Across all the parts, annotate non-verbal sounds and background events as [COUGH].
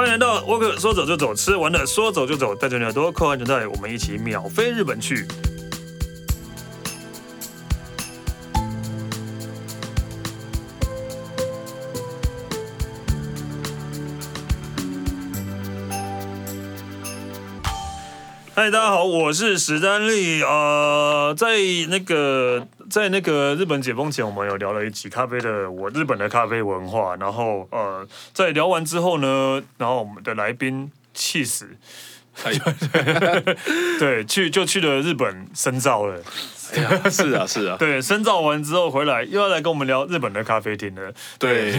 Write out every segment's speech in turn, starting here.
欢迎来到沃克，说走就走，吃完了说走就走，带着你耳朵扣安全带，我们一起秒飞日本去。嗨，大家好，我是史丹利。呃，在那个在那个日本解封前，我们有聊了一集咖啡的我日本的咖啡文化。然后呃，在聊完之后呢，然后我们的来宾气死，[LAUGHS] 对，去就去了日本深造了。哎呀，是啊，是啊，对，深造完之后回来又要来跟我们聊日本的咖啡厅了。对，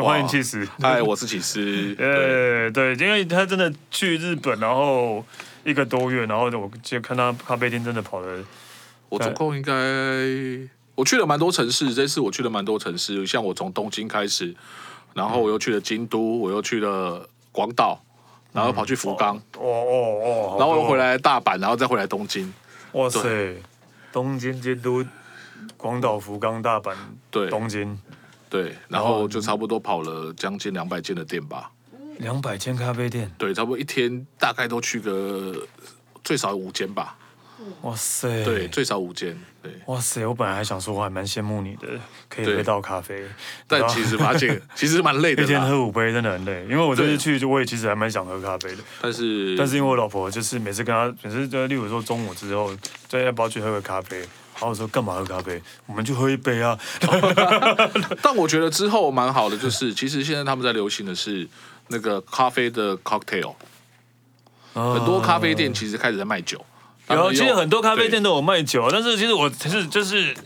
欢迎气死。嗨，我是起司。[LAUGHS] 呃，对，因为他真的去日本，然后。一个多月，然后我就看他咖啡厅真的跑了。我总共应该我去了蛮多城市，这次我去了蛮多城市，像我从东京开始，然后我又去了京都，我又去了广岛，然后跑去福冈，哦哦哦，然后又回来大阪，然后再回来东京。哇塞，东京、京都、广岛、福冈、大阪，对，东京，对，然后就差不多跑了将近两百间的店吧。两百间咖啡店，对，差不多一天大概都去个最少五间吧。哇塞，对，最少五间，对。哇塞，我本来还想说，我还蛮羡慕你的，可以喝到咖啡。但其实发现，[LAUGHS] 其实蛮累的。一天喝五杯真的很累，因为我这次去，就我也其实还蛮想喝咖啡的。但是，但是因为我老婆就是每次跟她，每次就例如说中午之后，再要不要去喝个咖啡？然后我说干嘛喝咖啡？我们就喝一杯啊。[LAUGHS] 但我觉得之后蛮好的，就是其实现在他们在流行的是。那个咖啡的 cocktail，很多咖啡店其实开始在卖酒。有，其实很多咖啡店都有卖酒，但是其实我是就是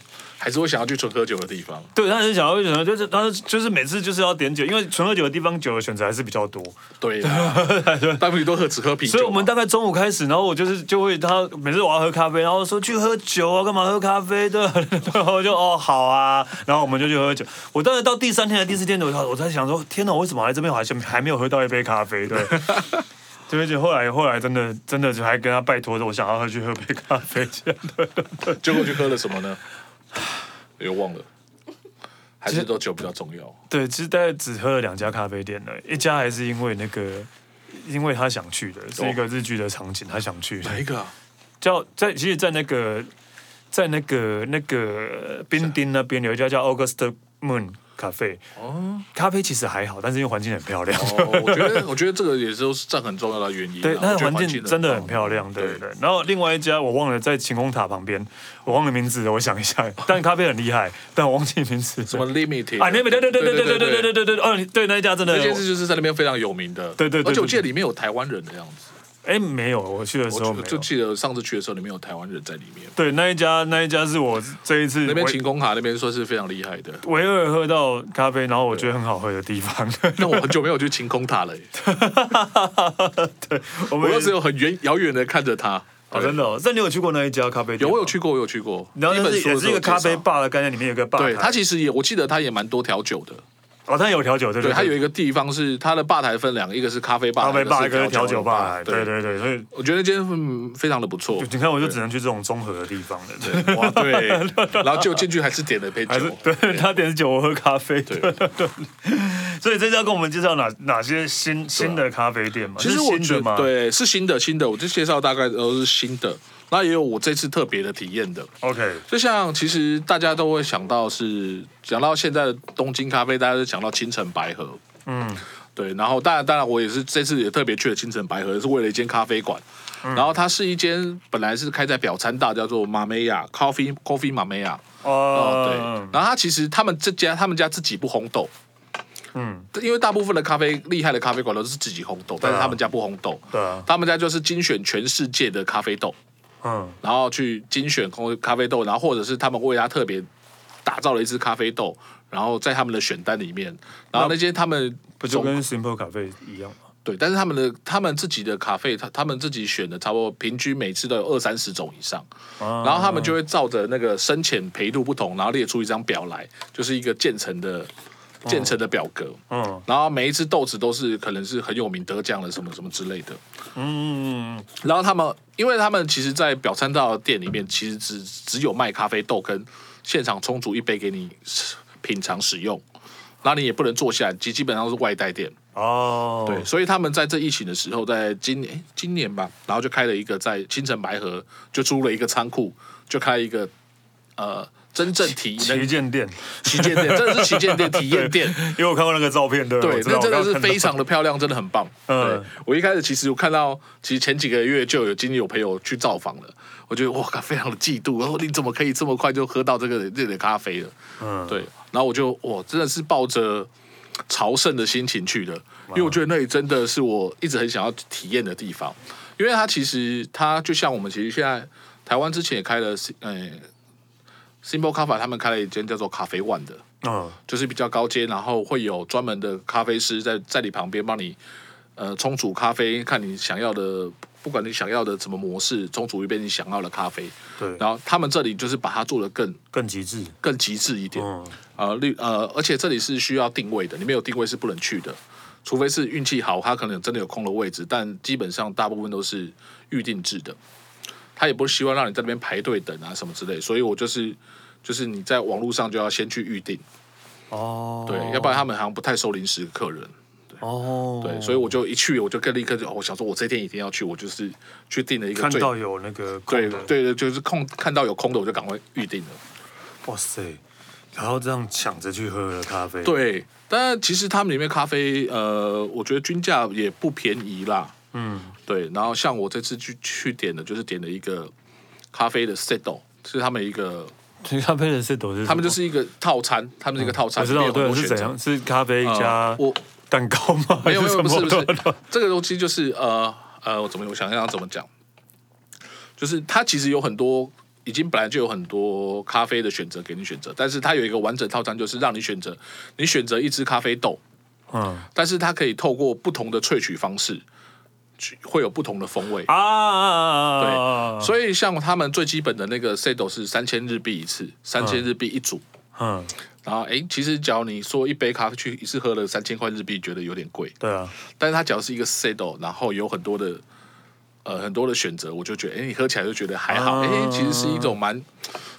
还是会想要去纯喝酒的地方。对，他是想要去什么？就是他就是每次就是要点酒，因为纯喝酒的地方酒的选择还是比较多。对，[LAUGHS] 大部分都喝只喝啤酒。所以我们大概中午开始，然后我就是就会他每次我要喝咖啡，然后说去喝酒啊，干嘛喝咖啡的？[LAUGHS] 然后就哦好啊，然后我们就去喝酒。我当时到第三天还是第四天的时候，我在想说，天哪，我为什么来这边我还还没有喝到一杯咖啡？对。[LAUGHS] 对，就后来后来真的真的就还跟他拜托着，我想要喝去喝杯咖啡，这样的。结果去喝了什么呢？[SIGHS] 又忘了，还是都酒比较重要。对，其实大概只喝了两家咖啡店了，一家还是因为那个，因为他想去的，是一个日剧的场景，他想去。哪一个啊？[LAUGHS] 叫在，其实，在那个，在那个那个冰丁那边有一家叫 August Moon。咖啡哦，咖啡其实还好，但是因为环境很漂亮。哦，我觉得，我觉得这个也是占很重要的原因。对，但是环境真的很漂亮，对对对。然后另外一家我忘了，在晴空塔旁边，我忘了名字，我想一下。[LAUGHS] 但咖啡很厉害，但我忘记名字。什么 Limit？啊，Limit，对对对对对对对对对对对。哦，对，那一家真的，那件事就是在那边非常有名的。对对对，而且我记得里面有台湾人的样子。哎，没有，我去的时候就记得上次去的时候，里面有台湾人在里面。对，那一家那一家是我这一次那边晴空塔那边算是非常厉害的，唯二喝到咖啡，然后我觉得很好喝的地方。[LAUGHS] 那我很久没有去晴空塔了。[LAUGHS] 对，我们只有很远遥远的看着它。哦，真的？哦那你有去过那一家咖啡店？有，我有去过，我有去过。然后也是一个咖啡吧的概念，里面有个吧。对，它其实也，我记得它也蛮多调酒的。哦，它有调酒，对对，它有一个地方是它的吧台分两个，一个是咖啡吧，咖啡吧，一个是调酒吧，对对对，所以我觉得今天非常的不错。你看，我就只能去这种综合的地方了，对，哇，[LAUGHS] 对，然后就进去还是点了杯酒，对，他点的酒，我喝咖啡，对。对对。所以这要跟我们介绍哪哪些新新的咖啡店嘛？其实我觉得对，是新的新的，我就介绍大概都是新的。那也有我这次特别的体验的，OK，就像其实大家都会想到是讲到现在的东京咖啡，大家都想到青城白河，嗯，对，然后当然当然我也是这次也特别去了青城白河，是为了一间咖啡馆，嗯、然后它是一间本来是开在表参道，叫做马梅亚 Coffee Coffee 马梅亚，哦，对，然后它其实他们这家他们家自己不烘豆，嗯，因为大部分的咖啡厉害的咖啡馆都是自己烘豆，啊、但是他们家不烘豆，对、啊，他们家就是精选全世界的咖啡豆。嗯，然后去精选空咖啡豆，然后或者是他们为他特别打造了一支咖啡豆，然后在他们的选单里面，然后那些他们不就跟 Simple 咖啡一样吗？对，但是他们的他们自己的咖啡，他他们自己选的差不多平均每次都有二三十种以上，然后他们就会照着那个深浅焙度不同，然后列出一张表来，就是一个渐层的。建成的表格，嗯，然后每一只豆子都是可能是很有名得奖的什么什么之类的，嗯，然后他们，因为他们其实，在表参道店里面，其实只只有卖咖啡豆跟现场冲煮一杯给你品尝使用，然后你也不能坐下来，基基本上是外带店。哦，对，所以他们在这疫情的时候，在今年今年吧，然后就开了一个在青城白河，就租了一个仓库，就开一个呃。真正体旗舰店，旗舰店，真的是旗舰店体验店，[LAUGHS] 因为我看过那个照片，对，对，那真的是非常的漂亮，真的很棒。嗯，我一开始其实我看到，其实前几个月就有经历有朋友去造访了，我觉得哇，非常的嫉妒，然后你怎么可以这么快就喝到这个这里的咖啡了？嗯，对，然后我就哇，真的是抱着朝圣的心情去的，因为我觉得那里真的是我一直很想要体验的地方，因为它其实它就像我们其实现在台湾之前也开了，呃。Simple Coffee 他们开了一间叫做咖啡 One 的，嗯，就是比较高阶，然后会有专门的咖啡师在在你旁边帮你，呃，冲煮咖啡，看你想要的，不管你想要的什么模式，冲煮一杯你想要的咖啡。对，然后他们这里就是把它做得更更极致，更极致一点。嗯，呃，绿呃，而且这里是需要定位的，你没有定位是不能去的，除非是运气好，他可能真的有空的位置，但基本上大部分都是预定制的。他也不是希望让你在那边排队等啊什么之类，所以我就是就是你在网络上就要先去预定。哦，对，要不然他们好像不太收临时客人，对。哦，对，所以我就一去我就跟立刻就，我想说我这天一定要去，我就是去订了一个，看到有那个对对对，就是空看到有空的我就赶快预定了，哇塞，然后这样抢着去喝了咖啡，对，但其实他们里面咖啡呃，我觉得均价也不便宜啦。嗯，对，然后像我这次去去点的，就是点了一个咖啡的 set，是他们一个 [LAUGHS] 咖啡的 set 是，他们就是一个套餐，他们是一个套餐，我知道对是怎样，是咖啡加我蛋糕吗？没有没有不是不是，这个东西就是呃呃，我怎么我想想怎么讲，就是它其实有很多，已经本来就有很多咖啡的选择给你选择，但是它有一个完整套餐，就是让你选择，你选择一支咖啡豆，嗯，但是它可以透过不同的萃取方式。会有不同的风味。啊，对，所以像他们最基本的那个 set 是三千日币一次，三千日币一组，嗯，然后哎，其实只要你说一杯咖啡去一次喝了三千块日币，觉得有点贵，对啊，但是它只要是一个 set，然后有很多的呃很多的选择，我就觉得哎，你喝起来就觉得还好，哎，其实是一种蛮，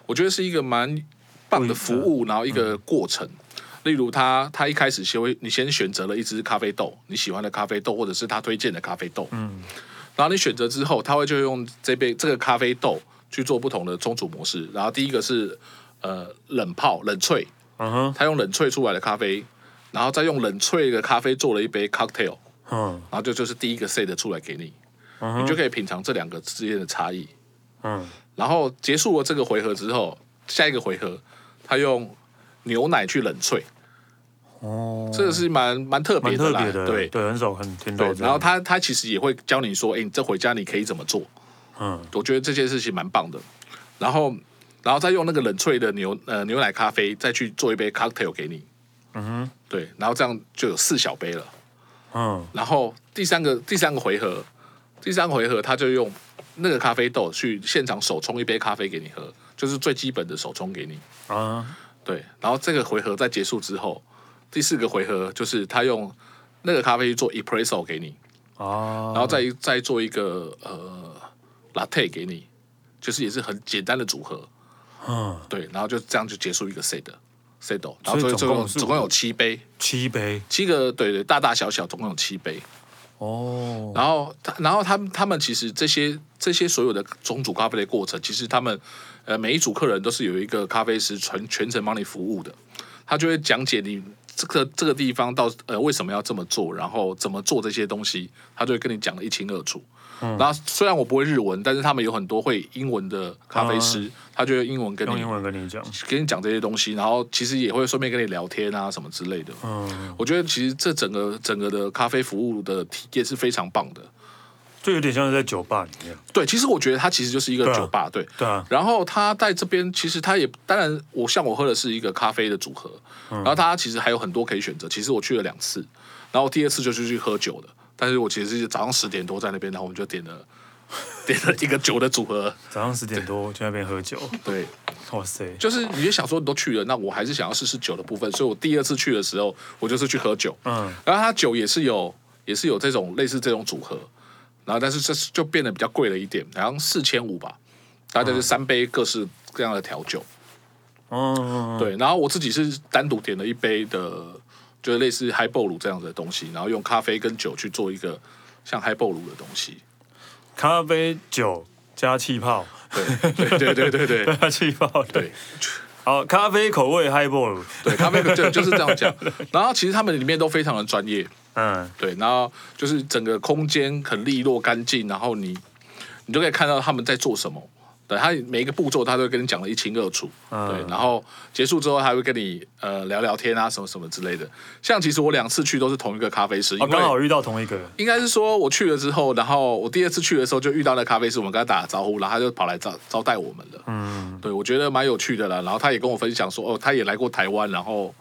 我觉得是一个蛮棒的服务，然后一个过程。例如他，他他一开始先会，你先选择了一支咖啡豆，你喜欢的咖啡豆，或者是他推荐的咖啡豆，嗯，然后你选择之后，他会就用这杯这个咖啡豆去做不同的冲煮模式。然后第一个是呃冷泡冷萃，嗯哼，他用冷萃出来的咖啡，然后再用冷萃的咖啡做了一杯 cocktail，嗯，然后就就是第一个 set 出来给你，嗯，你就可以品尝这两个之间的差异，嗯，然后结束了这个回合之后，下一个回合他用牛奶去冷萃。哦，这个是蛮蛮特别的啦，的对对，很少很听到。然后他他其实也会教你说，哎，你这回家你可以怎么做？嗯，我觉得这件事情蛮棒的。然后，然后再用那个冷萃的牛呃牛奶咖啡，再去做一杯 cocktail 给你。嗯哼，对，然后这样就有四小杯了。嗯，然后第三个第三个回合，第三个回合他就用那个咖啡豆去现场手冲一杯咖啡给你喝，就是最基本的手冲给你。啊，对，然后这个回合在结束之后。第四个回合就是他用那个咖啡去做 espresso 给你，哦，然后再再做一个呃 latte 给你，就是也是很简单的组合，嗯，对，然后就这样就结束一个 set set，然后所以总共总共有七杯，七杯，七个对对，大大小小总共有七杯，哦，然后他然后他们他们其实这些这些所有的冲煮咖啡的过程，其实他们呃每一组客人都是有一个咖啡师全全程帮你服务的，他就会讲解你。这个这个地方到呃为什么要这么做，然后怎么做这些东西，他就会跟你讲的一清二楚。嗯，然后虽然我不会日文，但是他们有很多会英文的咖啡师，嗯、他就用英文跟你用英文跟你讲，跟你讲这些东西，然后其实也会顺便跟你聊天啊什么之类的。嗯，我觉得其实这整个整个的咖啡服务的体验是非常棒的。就有点像是在酒吧里面。对，其实我觉得它其实就是一个酒吧，对。对，对啊。然后它在这边，其实它也当然，我像我喝的是一个咖啡的组合，嗯、然后它其实还有很多可以选择。其实我去了两次，然后第二次就是去喝酒的。但是我其实是早上十点多在那边，然后我们就点了 [LAUGHS] 点了一个酒的组合。早上十点多去那边喝酒。对，哇塞！就是你就想说你都去了，那我还是想要试试酒的部分。所以我第二次去的时候，我就是去喝酒。嗯。然后他酒也是有，也是有这种类似这种组合。然后，但是这就变得比较贵了一点，好像四千五吧，大概是三杯各式各样的调酒。嗯，对。然后我自己是单独点了一杯的就是类似 Highball 这样子的东西，然后用咖啡跟酒去做一个像 Highball 的东西。咖啡酒加气泡，对对对对对对，[LAUGHS] 加气泡，对。对好，咖啡口味 Highball，对，咖啡就就是这样讲。[LAUGHS] 然后其实他们里面都非常的专业，嗯，对。然后就是整个空间很利落干净，然后你你就可以看到他们在做什么。对，他每一个步骤他都会跟你讲的一清二楚，嗯、对，然后结束之后还会跟你呃聊聊天啊什么什么之类的。像其实我两次去都是同一个咖啡师，哦，刚好遇到同一个。应该是说我去了之后，然后我第二次去的时候就遇到那咖啡师，我们跟他打了招呼，然后他就跑来招招待我们了。嗯，对，我觉得蛮有趣的啦。然后他也跟我分享说，哦，他也来过台湾，然后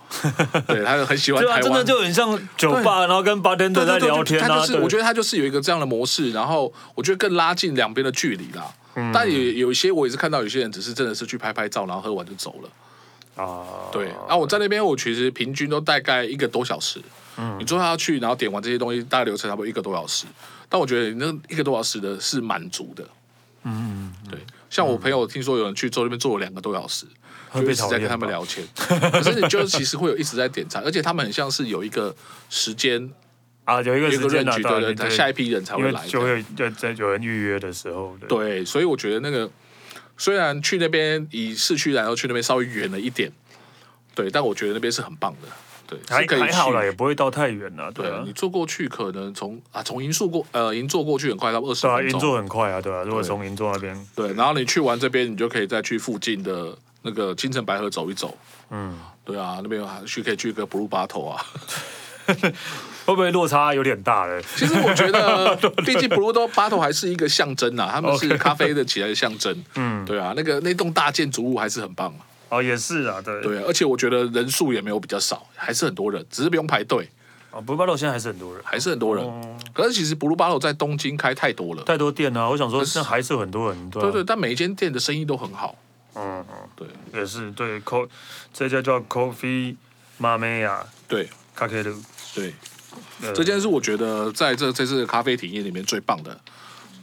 对，他就很喜欢 [LAUGHS] 台湾，真的就很像酒吧，然后跟 bartender 在聊天啊。他就是，我觉得他就是有一个这样的模式，然后我觉得更拉近两边的距离啦。嗯、但也有一些，我也是看到有些人只是真的是去拍拍照，然后喝完就走了。啊，对。然后我在那边，我其实平均都大概一个多小时。嗯，你坐下去，然后点完这些东西，大概流程差不多一个多小时。但我觉得那一个多小时的是满足的。嗯，对。像我朋友听说有人去坐那边坐了两个多小时，就一直在跟他们聊天。可是你就其实会有一直在点餐，而且他们很像是有一个时间。啊，有一个时间对对对，下一批人才会来，就会在在有人预约的时候。对，所以我觉得那个虽然去那边以市区来说，去那边稍微远了一点，对，但我觉得那边是很棒的，对，还还好了，也不会到太远了，对啊。你坐过去可能从啊从银座过呃银座过去很快，到二十分钟。银座很快啊，对啊，如果从银座那边，对，然后你去完这边，你就可以再去附近的那个清澄白河走一走，嗯，对啊，那边还去可以去一个 Blue Bottle 啊。[LAUGHS] 会不会落差有点大嘞？其实我觉得，[LAUGHS] 毕竟 Blue Bottle 还是一个象征呐，他们是咖啡的起来的象征。嗯，对啊，那个那栋大建筑物还是很棒啊。哦，也是啊，对。对，而且我觉得人数也没有比较少，还是很多人，只是不用排队。哦，Blue Bottle 现在还是很多人，还是很多人。可是其实 Blue Bottle 在东京开太多了，太多店了。我想说，现在还是很多人。对对，但每一间店的生意都很好。嗯嗯，对，也是对。Co 这家叫 Coffee Mama 呀对，Kakeru，对。这件事我觉得在这这次咖啡体验里面最棒的，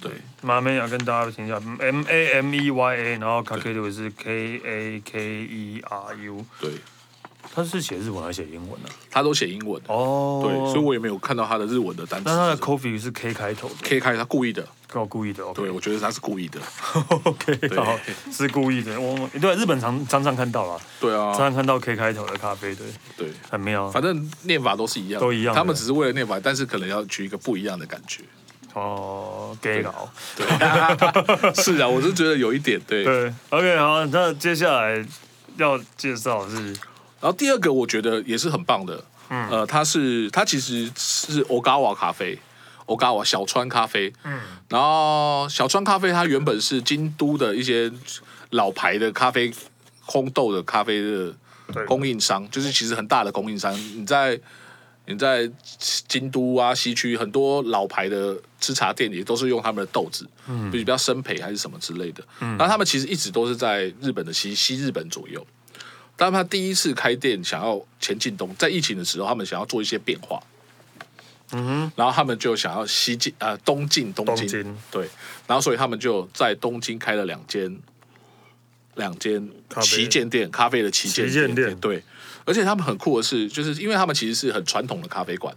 对。马梅亚跟大家听一下，M A M E Y A，然后 Kakeru 是 K A K E R U，对。他是写日文还是写英文呢？他都写英文哦，对，所以我也没有看到他的日文的单词。但他的 Coffee 是 K 开头的，K 开他故意的，我故意的。对，我觉得他是故意的。[LAUGHS] OK，好，是故意的。我对日本常常常看到了，对啊，常常看到 K 开头的咖啡，对对，很妙。反正念法都是一样，都一样。他们只是为了念法，但是可能要取一个不一样的感觉。哦，gay 佬，对，[LAUGHS] 是啊，我是觉得有一点对。对，OK，好，那接下来要介绍是。然后第二个我觉得也是很棒的，嗯，呃，它是它其实是 Ogawa 咖啡，Ogawa 小川咖啡，嗯，然后小川咖啡它原本是京都的一些老牌的咖啡烘豆的咖啡的供应商，就是其实很大的供应商。你在你在京都啊西区很多老牌的吃茶店里都是用他们的豆子，嗯，比较生培还是什么之类的，嗯，那他们其实一直都是在日本的西西日本左右。当他第一次开店，想要前进东，在疫情的时候，他们想要做一些变化，嗯哼，然后他们就想要西进呃东进东京，东京对，然后所以他们就在东京开了两间两间旗舰店，咖啡的旗舰店，店，对，而且他们很酷的是，就是因为他们其实是很传统的咖啡馆，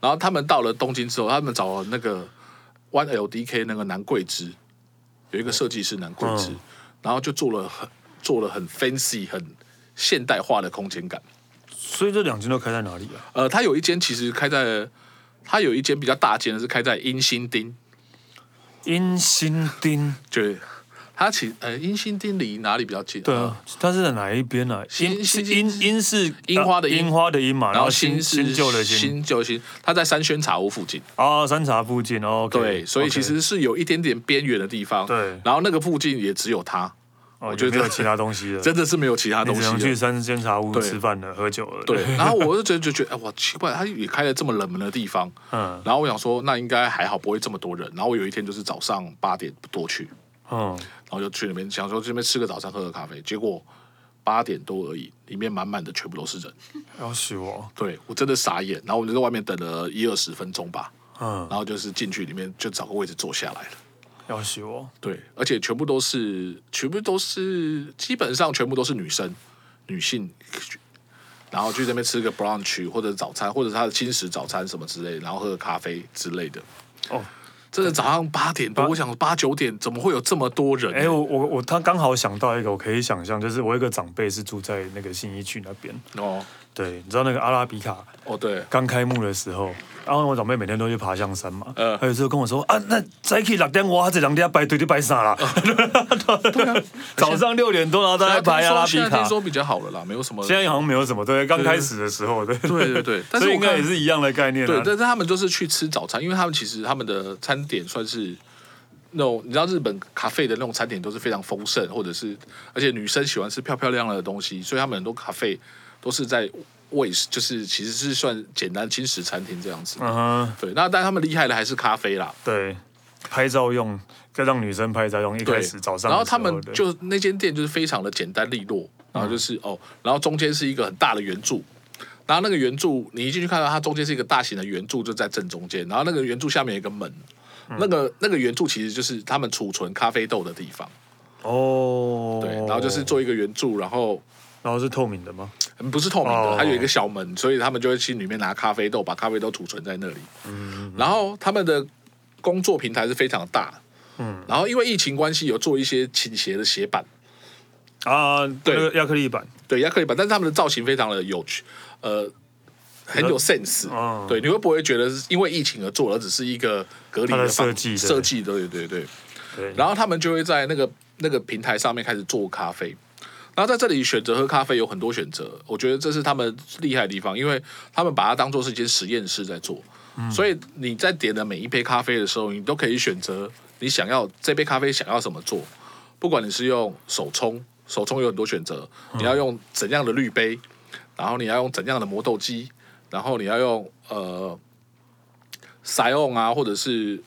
然后他们到了东京之后，他们找了那个 One LDK 那个南桂枝，有一个设计师南桂枝，嗯、然后就做了很做了很 fancy 很。现代化的空间感，所以这两间都开在哪里啊？呃，它有一间其实开在，它有一间比较大间的是开在阴心町。阴心町，对，它其呃阴心町离哪里比较近？对啊，它是在哪一边呢？鹰是鹰鹰是樱花的樱花的樱嘛，然后新是新旧的新新旧新，它在三轩茶屋附近。哦，三茶附近哦。对，所以其实是有一点点边缘的地方。对，然后那个附近也只有它。我觉得没有其他东西了，[LAUGHS] 真的是没有其他东西。只能去三间茶屋吃饭了、喝酒了。对，[LAUGHS] 然后我就觉得就觉得，哎，哇，奇怪，他也开了这么冷门的地方。嗯。然后我想说，那应该还好，不会这么多人。然后我有一天就是早上八点多去，嗯，然后就去那边想说这边吃个早餐，喝个咖啡。结果八点多而已，里面满满的全部都是人。[LAUGHS] 要死我！对我真的傻眼。然后我就在外面等了一二十分钟吧。嗯。然后就是进去里面就找个位置坐下来了。要死我！对，而且全部都是，全部都是，基本上全部都是女生，女性，然后去这边吃个 brunch 或者早餐，或者他的轻食早餐什么之类，然后喝个咖啡之类的。哦。真的早上八点多，我想八九点怎么会有这么多人？哎，我我我他刚好想到一个，我可以想象，就是我有一个长辈是住在那个新一区那边。哦，对，你知道那个阿拉比卡？哦，对，刚开幕的时候，然后我长辈每天都去爬象山嘛。嗯，他有时候跟我说啊，那再去六点，我这两天排队就排啥了？[LAUGHS] 早上六点多，然后大家排阿拉比卡。听说比较好了啦，没有什么。现在好像没有什么，对，刚开始的时候，对，对对对。但是应该也是一样的概念。对，但是他们就是去吃早餐，因为他们其实他们的餐点算是。那种你知道日本咖啡的那种餐点都是非常丰盛，或者是而且女生喜欢吃漂漂亮亮的东西，所以他们很多咖啡都是在为就是其实是算简单轻食餐厅这样子。嗯哼，对。那但他们厉害的还是咖啡啦。对，拍照用，再让女生拍照用。一开始早上，然后他们就那间店就是非常的简单利落，然后就是、嗯、哦，然后中间是一个很大的圆柱，然后那个圆柱你一进去看到它中间是一个大型的圆柱就在正中间，然后那个圆柱下面有一个门。那个那个圆柱其实就是他们储存咖啡豆的地方哦，对，然后就是做一个圆柱，然后然后是透明的吗？不是透明的，它有一个小门，所以他们就会去里面拿咖啡豆，把咖啡豆储存在那里。嗯，然后他们的工作平台是非常大，嗯，然后因为疫情关系，有做一些倾斜的斜板。啊，对，亚克力板，对，亚克力板，但是他们的造型非常的有趣，呃。很有 sense，对，你会不会觉得是因为疫情而做，而只是一个隔离的设计设计？对对对。对。然后他们就会在那个那个平台上面开始做咖啡，然后在这里选择喝咖啡有很多选择，我觉得这是他们厉害的地方，因为他们把它当做是一间实验室在做，所以你在点的每一杯咖啡的时候，你都可以选择你想要这杯咖啡想要怎么做，不管你是用手冲，手冲有很多选择，你要用怎样的滤杯，然后你要用怎样的磨豆机。然后你要用呃，塞翁啊，或者是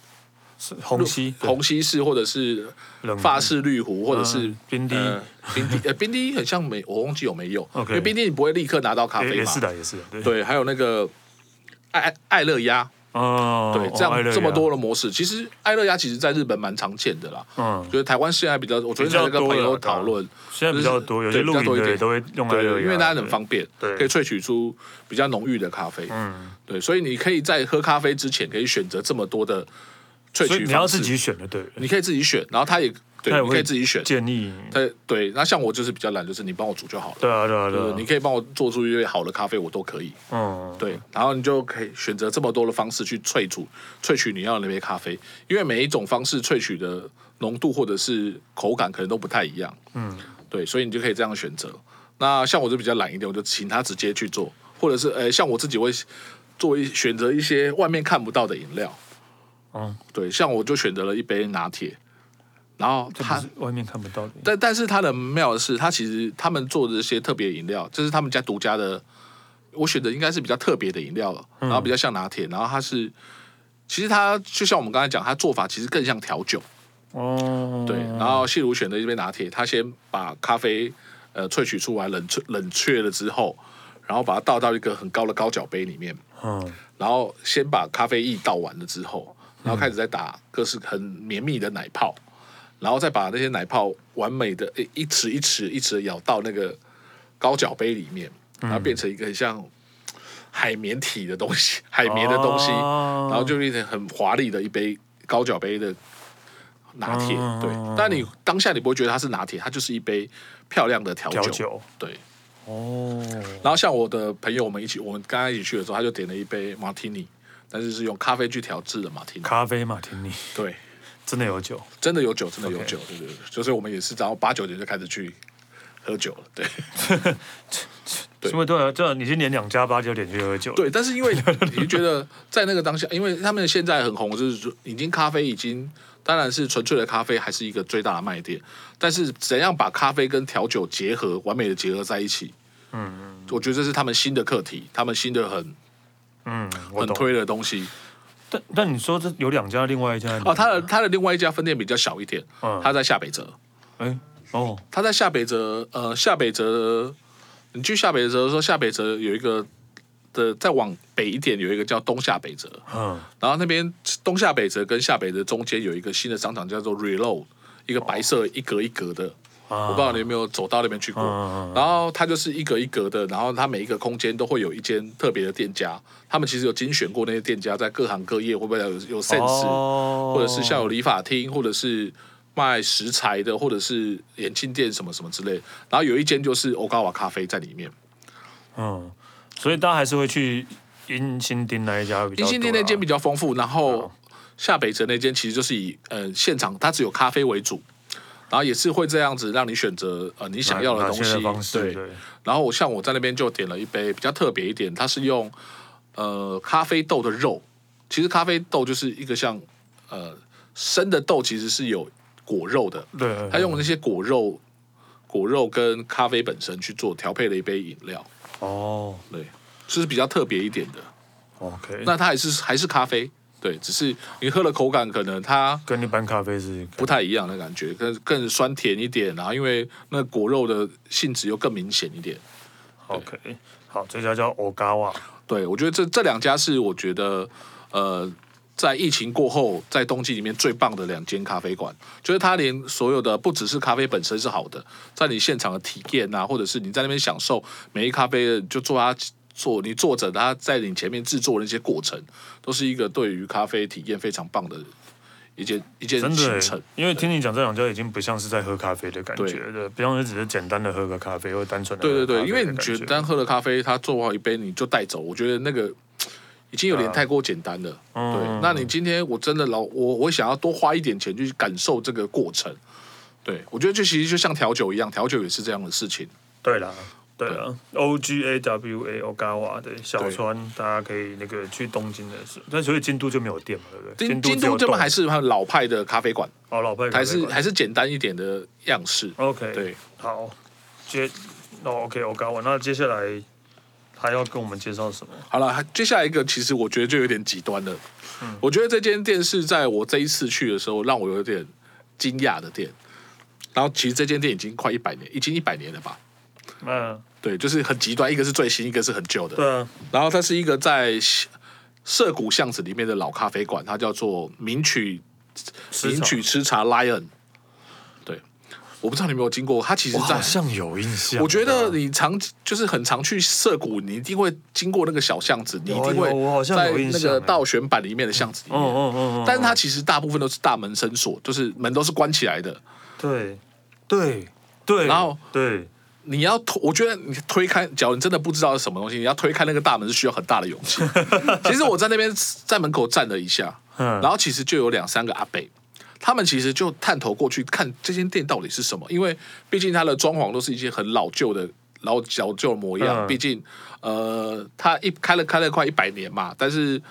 虹吸虹吸式，或者是法式绿壶，或者是冰滴，冰滴呃冰滴很像没，我忘记有没有，因为冰滴你不会立刻拿到咖啡嘛，也是的，也是的，对，还有那个爱爱爱乐压。哦，对，这样这么多的模式，其实爱乐压其实在日本蛮常见的啦。嗯，就是台湾现在比较，我昨天在跟朋友讨论，现在比较多，有些露营的都会用爱乐压，因为大家很方便，对，可以萃取出比较浓郁的咖啡。嗯，对，所以你可以在喝咖啡之前可以选择这么多的萃取你要自己选的，对，你可以自己选，然后他也。对，你可以自己选建议。他对，那像我就是比较懒，就是你帮我煮就好了。对啊对啊对啊，你可以帮我做出一杯好的咖啡，我都可以。嗯，对，然后你就可以选择这么多的方式去萃取萃取你要的那杯咖啡，因为每一种方式萃取的浓度或者是口感可能都不太一样。嗯，对，所以你就可以这样选择。那像我就比较懒一点，我就请他直接去做，或者是呃，像我自己会做一选择一些外面看不到的饮料。嗯，对，像我就选择了一杯拿铁。然后他外面看不到的，但但是他的妙的是，他其实他们做的这些特别饮料，这是他们家独家的。我选的应该是比较特别的饮料了，然后比较像拿铁。然后它是，其实它就像我们刚才讲，它做法其实更像调酒。哦，对。然后谢如选的一杯拿铁，他先把咖啡呃萃取出来，冷萃冷却了之后，然后把它倒到一个很高的高脚杯里面。嗯。然后先把咖啡液倒完了之后，然后开始在打各式很绵密的奶泡。然后再把那些奶泡完美的一匙一匙一匙舀到那个高脚杯里面，然后变成一个很像海绵体的东西，海绵的东西，然后就变成很华丽的一杯高脚杯的拿铁。对，但你当下你不会觉得它是拿铁，它就是一杯漂亮的调酒。调酒。对。哦。然后像我的朋友，我们一起，我们刚刚一起去的时候，他就点了一杯马提尼，但是是用咖啡去调制的马提尼。咖啡马提尼。对。真的有酒，真的有酒，真的有酒，对对对，就是我们也是早上八九点就开始去喝酒了，对。[LAUGHS] 对，因为对啊，这你今年两家八九点去喝酒，对。但是因为 [LAUGHS] 你觉得在那个当下，因为他们现在很红，就是说已经咖啡已经当然是纯粹的咖啡还是一个最大的卖点，但是怎样把咖啡跟调酒结合，完美的结合在一起，嗯嗯，我觉得这是他们新的课题，他们新的很嗯很推的东西。但但你说这有两家，另外一家哦，他的他的另外一家分店比较小一点，嗯，他在下北泽，哎，哦，他在下北泽，呃，下北泽，你去下北泽的时候，下北泽有一个的，再往北一点有一个叫东下北泽，嗯，然后那边东下北泽跟下北泽中间有一个新的商场叫做 Reload，一个白色一格一格的，我不知道你有没有走到那边去过。然后它就是一格一格的，然后它每一个空间都会有一间特别的店家。他们其实有精选过那些店家，在各行各业会不会有有 sense，或者是像有理发厅，或者是卖食材的，或者是眼镜店什么什么之类。然后有一间就是欧高瓦咖啡在里面。嗯，所以大家还是会去英新町那一家比较。英新町那间比较丰富，然后下北泽那间其实就是以呃现场它只有咖啡为主。然后也是会这样子让你选择呃你想要的东西，对。然后我像我在那边就点了一杯比较特别一点，它是用呃咖啡豆的肉，其实咖啡豆就是一个像呃生的豆，其实是有果肉的，对。他用那些果肉果肉跟咖啡本身去做调配了一杯饮料，哦，对，就是比较特别一点的。OK，那它还是还是咖啡。对，只是你喝的口感可能它跟一般咖啡是不太一样的感觉，更更酸甜一点，然后因为那果肉的性质又更明显一点。OK，好，这家叫欧嘎瓦。对，我觉得这这两家是我觉得呃，在疫情过后在冬季里面最棒的两间咖啡馆，就是它连所有的不只是咖啡本身是好的，在你现场的体验啊，或者是你在那边享受每一咖啡就做它。做你坐着，他在你前面制作的那些过程，都是一个对于咖啡体验非常棒的一件一件行程。因为听你讲这两家已经不像是在喝咖啡的感觉，对，对，不像是只是简单的喝个咖啡或单纯的。对对对，因为你觉得单喝了咖啡，他做好一杯你就带走，我觉得那个已经有点太过简单了。啊、对，那你今天我真的老我我想要多花一点钱去感受这个过程。对，我觉得就其实就像调酒一样，调酒也是这样的事情。对了。对啊，O G A W A Ogawa 的小川，大家可以那个去东京的时候，但所以京都就没有店嘛，对不对？京京都这边还是老派的咖啡馆，哦，老派还是还是简单一点的样式。OK，对，好，接，那 OK Ogawa，那接下来还要跟我们介绍什么？好了，接下来一个其实我觉得就有点极端了。嗯，我觉得这间店是在我这一次去的时候让我有点惊讶的店。然后其实这间店已经快一百年，已经一百年了吧？嗯，对，就是很极端，一个是最新，一个是很旧的。对啊，然后它是一个在涩谷巷子里面的老咖啡馆，它叫做名曲名曲吃茶 Lion。对，我不知道你有没有经过，它其实在好像有印象。我觉得你常就是很常去涩谷，你一定会经过那个小巷子，你一定会在那个倒旋板里面的巷子里面。嗯嗯嗯。但是它其实大部分都是大门深锁，就是门都是关起来的。对对对，然后对。你要推，我觉得你推开，假如你真的不知道是什么东西，你要推开那个大门是需要很大的勇气。[LAUGHS] 其实我在那边在门口站了一下，然后其实就有两三个阿伯，他们其实就探头过去看这间店到底是什么，因为毕竟它的装潢都是一些很老旧的老老旧模样，毕竟呃，它一开了开了快一百年嘛，但是。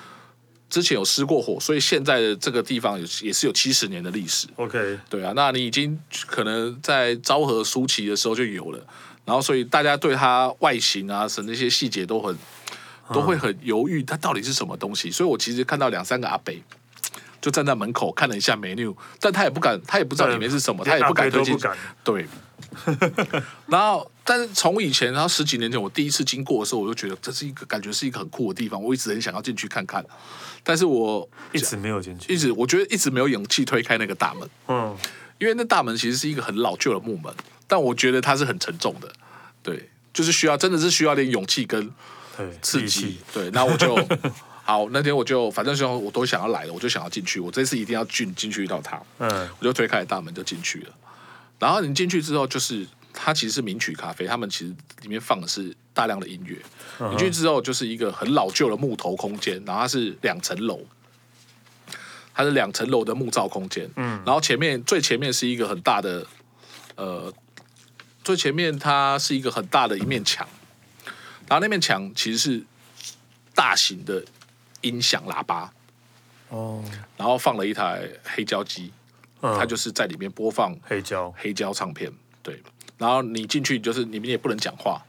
之前有失过火，所以现在的这个地方也也是有七十年的历史。OK，对啊，那你已经可能在昭和初期的时候就有了，然后所以大家对它外形啊，什么那些细节都很都会很犹豫，它到底是什么东西。所以我其实看到两三个阿伯就站在门口看了一下 menu，但他也不敢，他也不知道里面是什么，他也不敢推进。对。[LAUGHS] 然后，但是从以前，然后十几年前我第一次经过的时候，我就觉得这是一个感觉是一个很酷的地方，我一直很想要进去看看，但是我一直没有进去，一直我觉得一直没有勇气推开那个大门，嗯，因为那大门其实是一个很老旧的木门，但我觉得它是很沉重的，对，就是需要真的是需要点勇气跟刺激，对，那我就好，那天我就反正说我都想要来了，我就想要进去，我这次一定要进进去一道它，嗯，我就推开大门就进去了。然后你进去之后，就是它其实是名曲咖啡，他们其实里面放的是大量的音乐。Uh. 你进去之后，就是一个很老旧的木头空间，然后它是两层楼，它是两层楼的木造空间。嗯，然后前面最前面是一个很大的，呃，最前面它是一个很大的一面墙，然后那面墙其实是大型的音响喇叭。哦，然后放了一台黑胶机。它就是在里面播放黑胶黑胶唱片，对。然后你进去就是你们也不能讲话，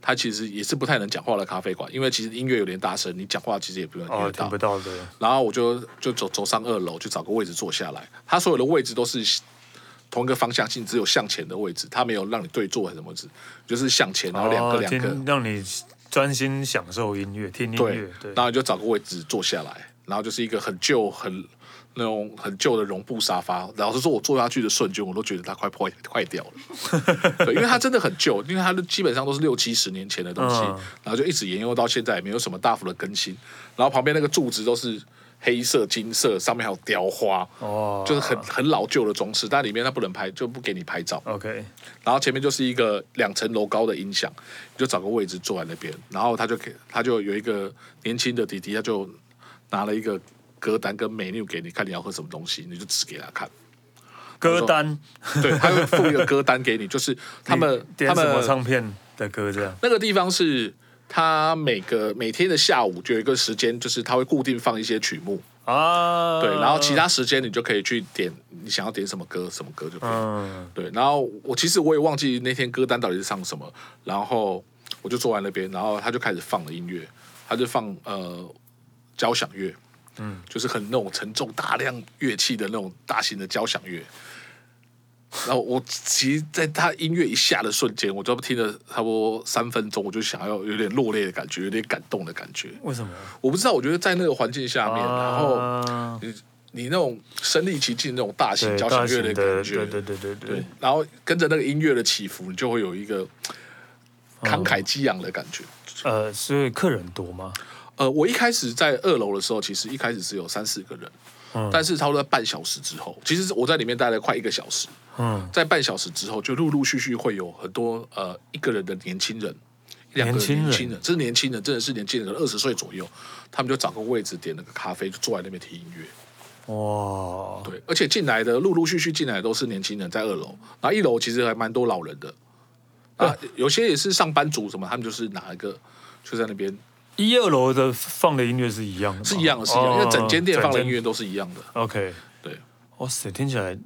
它其实也是不太能讲话的咖啡馆，因为其实音乐有点大声，你讲话其实也不用听得到。听不到的。然后我就就走走上二楼，就找个位置坐下来。它所有的位置都是同一个方向性，只有向前的位置，它没有让你对坐什么子，就是向前，然后两个两个，让你专心享受音乐，听音乐。对。然后你就找个位置坐下来，然后就是一个很旧很。那种很旧的绒布沙发，老实说，我坐下去的瞬间，我都觉得它快破 [LAUGHS] 坏掉了。对，因为它真的很旧，因为它的基本上都是六七十年前的东西，嗯、然后就一直沿用到现在，也没有什么大幅的更新。然后旁边那个柱子都是黑色、金色，上面还有雕花，哦，就是很很老旧的装饰。但里面它不能拍，就不给你拍照。OK。然后前面就是一个两层楼高的音响，你就找个位置坐在那边，然后他就给他就有一个年轻的弟弟，他就拿了一个。歌单跟 menu 给你看，你要喝什么东西，你就指给他看。歌单，对，他会附一个歌单给你，就是他们点什么唱片的歌这样。那个地方是他每个每天的下午就有一个时间，就是他会固定放一些曲目啊。对，然后其他时间你就可以去点你想要点什么歌，什么歌就可以。嗯、对，然后我其实我也忘记那天歌单到底是唱什么，然后我就坐在那边，然后他就开始放了音乐，他就放呃交响乐。嗯，就是很那种沉重、大量乐器的那种大型的交响乐。然后我其实在他音乐一下的瞬间，我就听了差不多三分钟，我就想要有点落泪的感觉，有点感动的感觉。为什么？我不知道。我觉得在那个环境下面，啊、然后你你那种身临其境那种大型交响乐的感觉，对对对对对，对。然后跟着那个音乐的起伏，你就会有一个慷慨激昂的感觉。呃，所以客人多吗？呃，我一开始在二楼的时候，其实一开始是有三四个人，嗯，但是差不多在半小时之后，其实我在里面待了快一个小时，嗯，在半小时之后，就陆陆续续会有很多呃一个人的年轻人，两个年轻人，年轻人，这是年轻人，真的是年轻人，二十岁左右，他们就找个位置点了个咖啡，就坐在那边听音乐，哇，对，而且进来的陆陆续续进来的都是年轻人，在二楼，然后一楼其实还蛮多老人的，啊，有些也是上班族什么，他们就是拿一个就在那边。一二楼的放的音乐是一样的，是一样的，是一样的，因为整间店放的音乐都是一样的。OK，对，哇塞，听起来，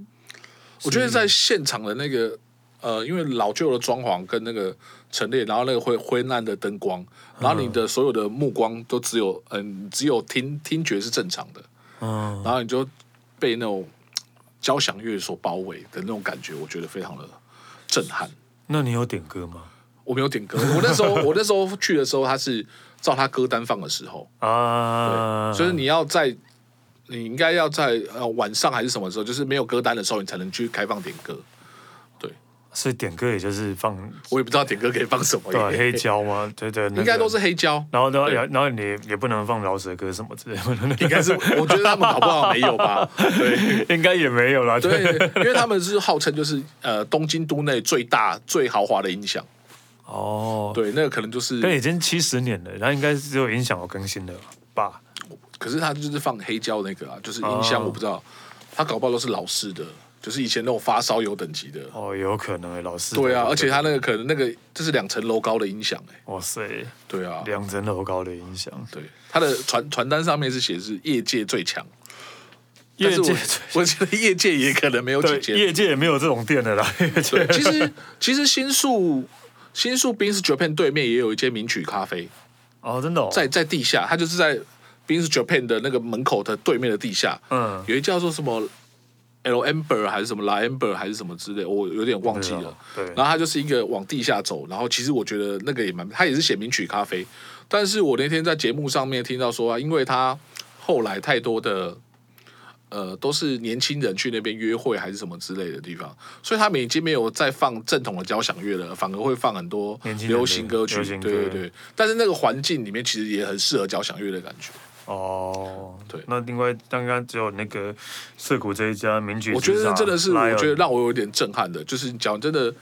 我觉得在现场的那个呃，因为老旧的装潢跟那个陈列，然后那个灰灰暗的灯光，然后你的所有的目光都只有嗯，只有听听觉是正常的，嗯，然后你就被那种交响乐所包围的那种感觉，我觉得非常的震撼。那你有点歌吗？我没有点歌，我那时候我那时候去的时候，他是。照他歌单放的时候啊，所以你要在，你应该要在呃晚上还是什么时候，就是没有歌单的时候，你才能去开放点歌。对，所以点歌也就是放，[LAUGHS] 我也不知道点歌可以放什么，对，黑胶吗？对对，应该都是黑胶。然后然后然后你也不能放饶舌歌什么之类的，[LAUGHS] 应该是我觉得他们搞不好没有吧？[LAUGHS] 对，应该也没有啦。对，因为他们是号称就是呃东京都内最大最豪华的音响。哦，对，那个可能就是，但已经七十年了，然后应该是只有音响有更新的吧？可是他就是放黑胶那个啊，就是音箱，我不知道，他搞不好都是老式的，就是以前那种发烧友等级的。哦，有可能哎，老式。对啊，而且他那个可能那个就是两层楼高的音响哎。哇塞，对啊，两层楼高的音响。对，他的传传单上面是写是业界最强，业界我觉得业界也可能没有几间，业界也没有这种店的啦。对，其实其实新宿。新宿 Beans Japan 对面也有一间名曲咖啡哦，真的、哦，在在地下，它就是在 Beans Japan 的那个门口的对面的地下，嗯，有一叫做什么 L Amber 还是什么 La Amber 还是什么之类，我有点忘记了。对，然后它就是一个往地下走，然后其实我觉得那个也蛮，它也是写名曲咖啡，但是我那天在节目上面听到说啊，因为它后来太多的。呃，都是年轻人去那边约会还是什么之类的地方，所以他们已经没有再放正统的交响乐了，反而会放很多流行歌曲。对对对，但是那个环境里面其实也很适合交响乐的感觉。哦，对。那另外刚刚只有那个涩谷这一家名曲，我觉得真的是，我觉得让我有点震撼的，就是讲真的，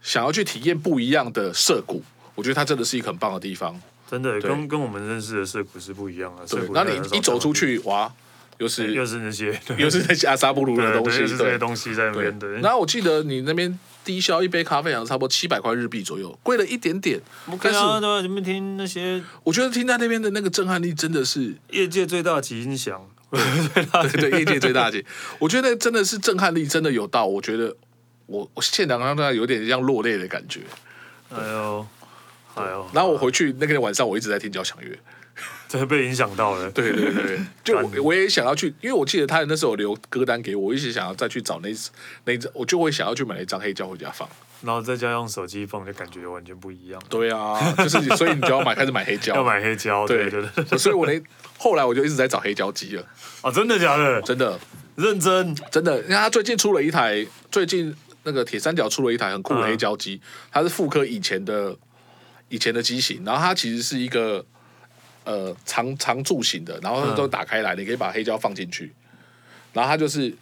想要去体验不一样的涩谷，我觉得它真的是一个很棒的地方。真的，跟跟我们认识的涩谷是不一样的。对，那你一走出去，哇！又是又是那些，又是那些阿萨布鲁的东西，对，这些东西在那边。对，然后我记得你那边低消一杯咖啡好像差不多七百块日币左右，贵了一点点。但是你们听那些，我觉得听在那边的那个震撼力真的是业界最大级音响，对 [LAUGHS] 对，业界最大级。我觉得真的是震撼力真的有到，我觉得我我现场让大家有点像落泪的感觉。哎呦，哎呦，然后我回去那个晚上我一直在听交响乐。这被影响到了，对对对，[LAUGHS] 就我，我也想要去，因为我记得他那时候留歌单给我，我一直想要再去找那那张，我就会想要去买一张黑胶回家放。然后在家用手机放，就感觉完全不一样。对啊，就是所以你就要买，开始买黑胶，[LAUGHS] 要买黑胶，对对对。所以我那后来我就一直在找黑胶机了。啊，真的假的？[LAUGHS] 真的，认真，真的。因为他最近出了一台，最近那个铁三角出了一台很酷的黑胶机，它是复刻以前的以前的机型，然后它其实是一个呃长长柱形的，然后都打开来，你可以把黑胶放进去，然后它就是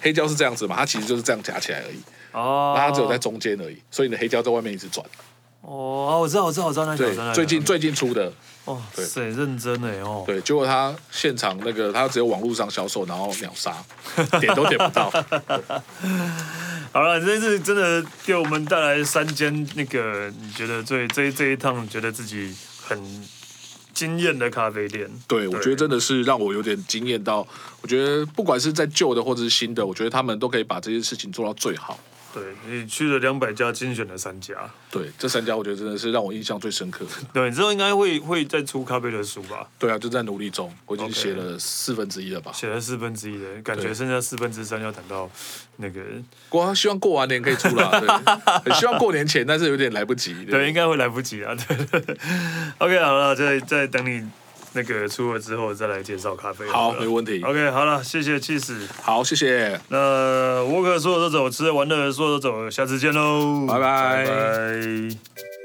黑胶是这样子嘛，它其实就是这样夹起来而已。哦，那它只有在中间而已，所以你的黑胶在外面一直转。哦，我知道，我知道，我知道那个。对，最近最近出的。哦，对，认真哎哦。对，结果他现场那个，他只有网络上销售，然后秒杀，点都点不到。[LAUGHS] 好了，这次真的给我们带来三间那个，你觉得最这这一趟觉得自己很惊艳的咖啡店。对，我觉得真的是让我有点惊艳到，我觉得不管是在旧的或者是新的，我觉得他们都可以把这件事情做到最好。对，你去了两百家，精选了三家。对，这三家我觉得真的是让我印象最深刻的。[LAUGHS] 对，之后应该会会再出咖啡的书吧？对啊，就在努力中，我已经写了四分之一了吧？写了四分之一的，感觉剩下四分之三要等到那个。我希望过完年可以出了，对，[LAUGHS] 希望过年前，但是有点来不及。对，对应该会来不及啊。对，[LAUGHS] OK，好了，再再等你。那个出了之后再来介绍咖啡。好，没问题。OK，好了，谢谢 Cheese。好，谢谢。那我可说走就走，吃的玩的说走就走，下次见喽，拜拜。拜拜。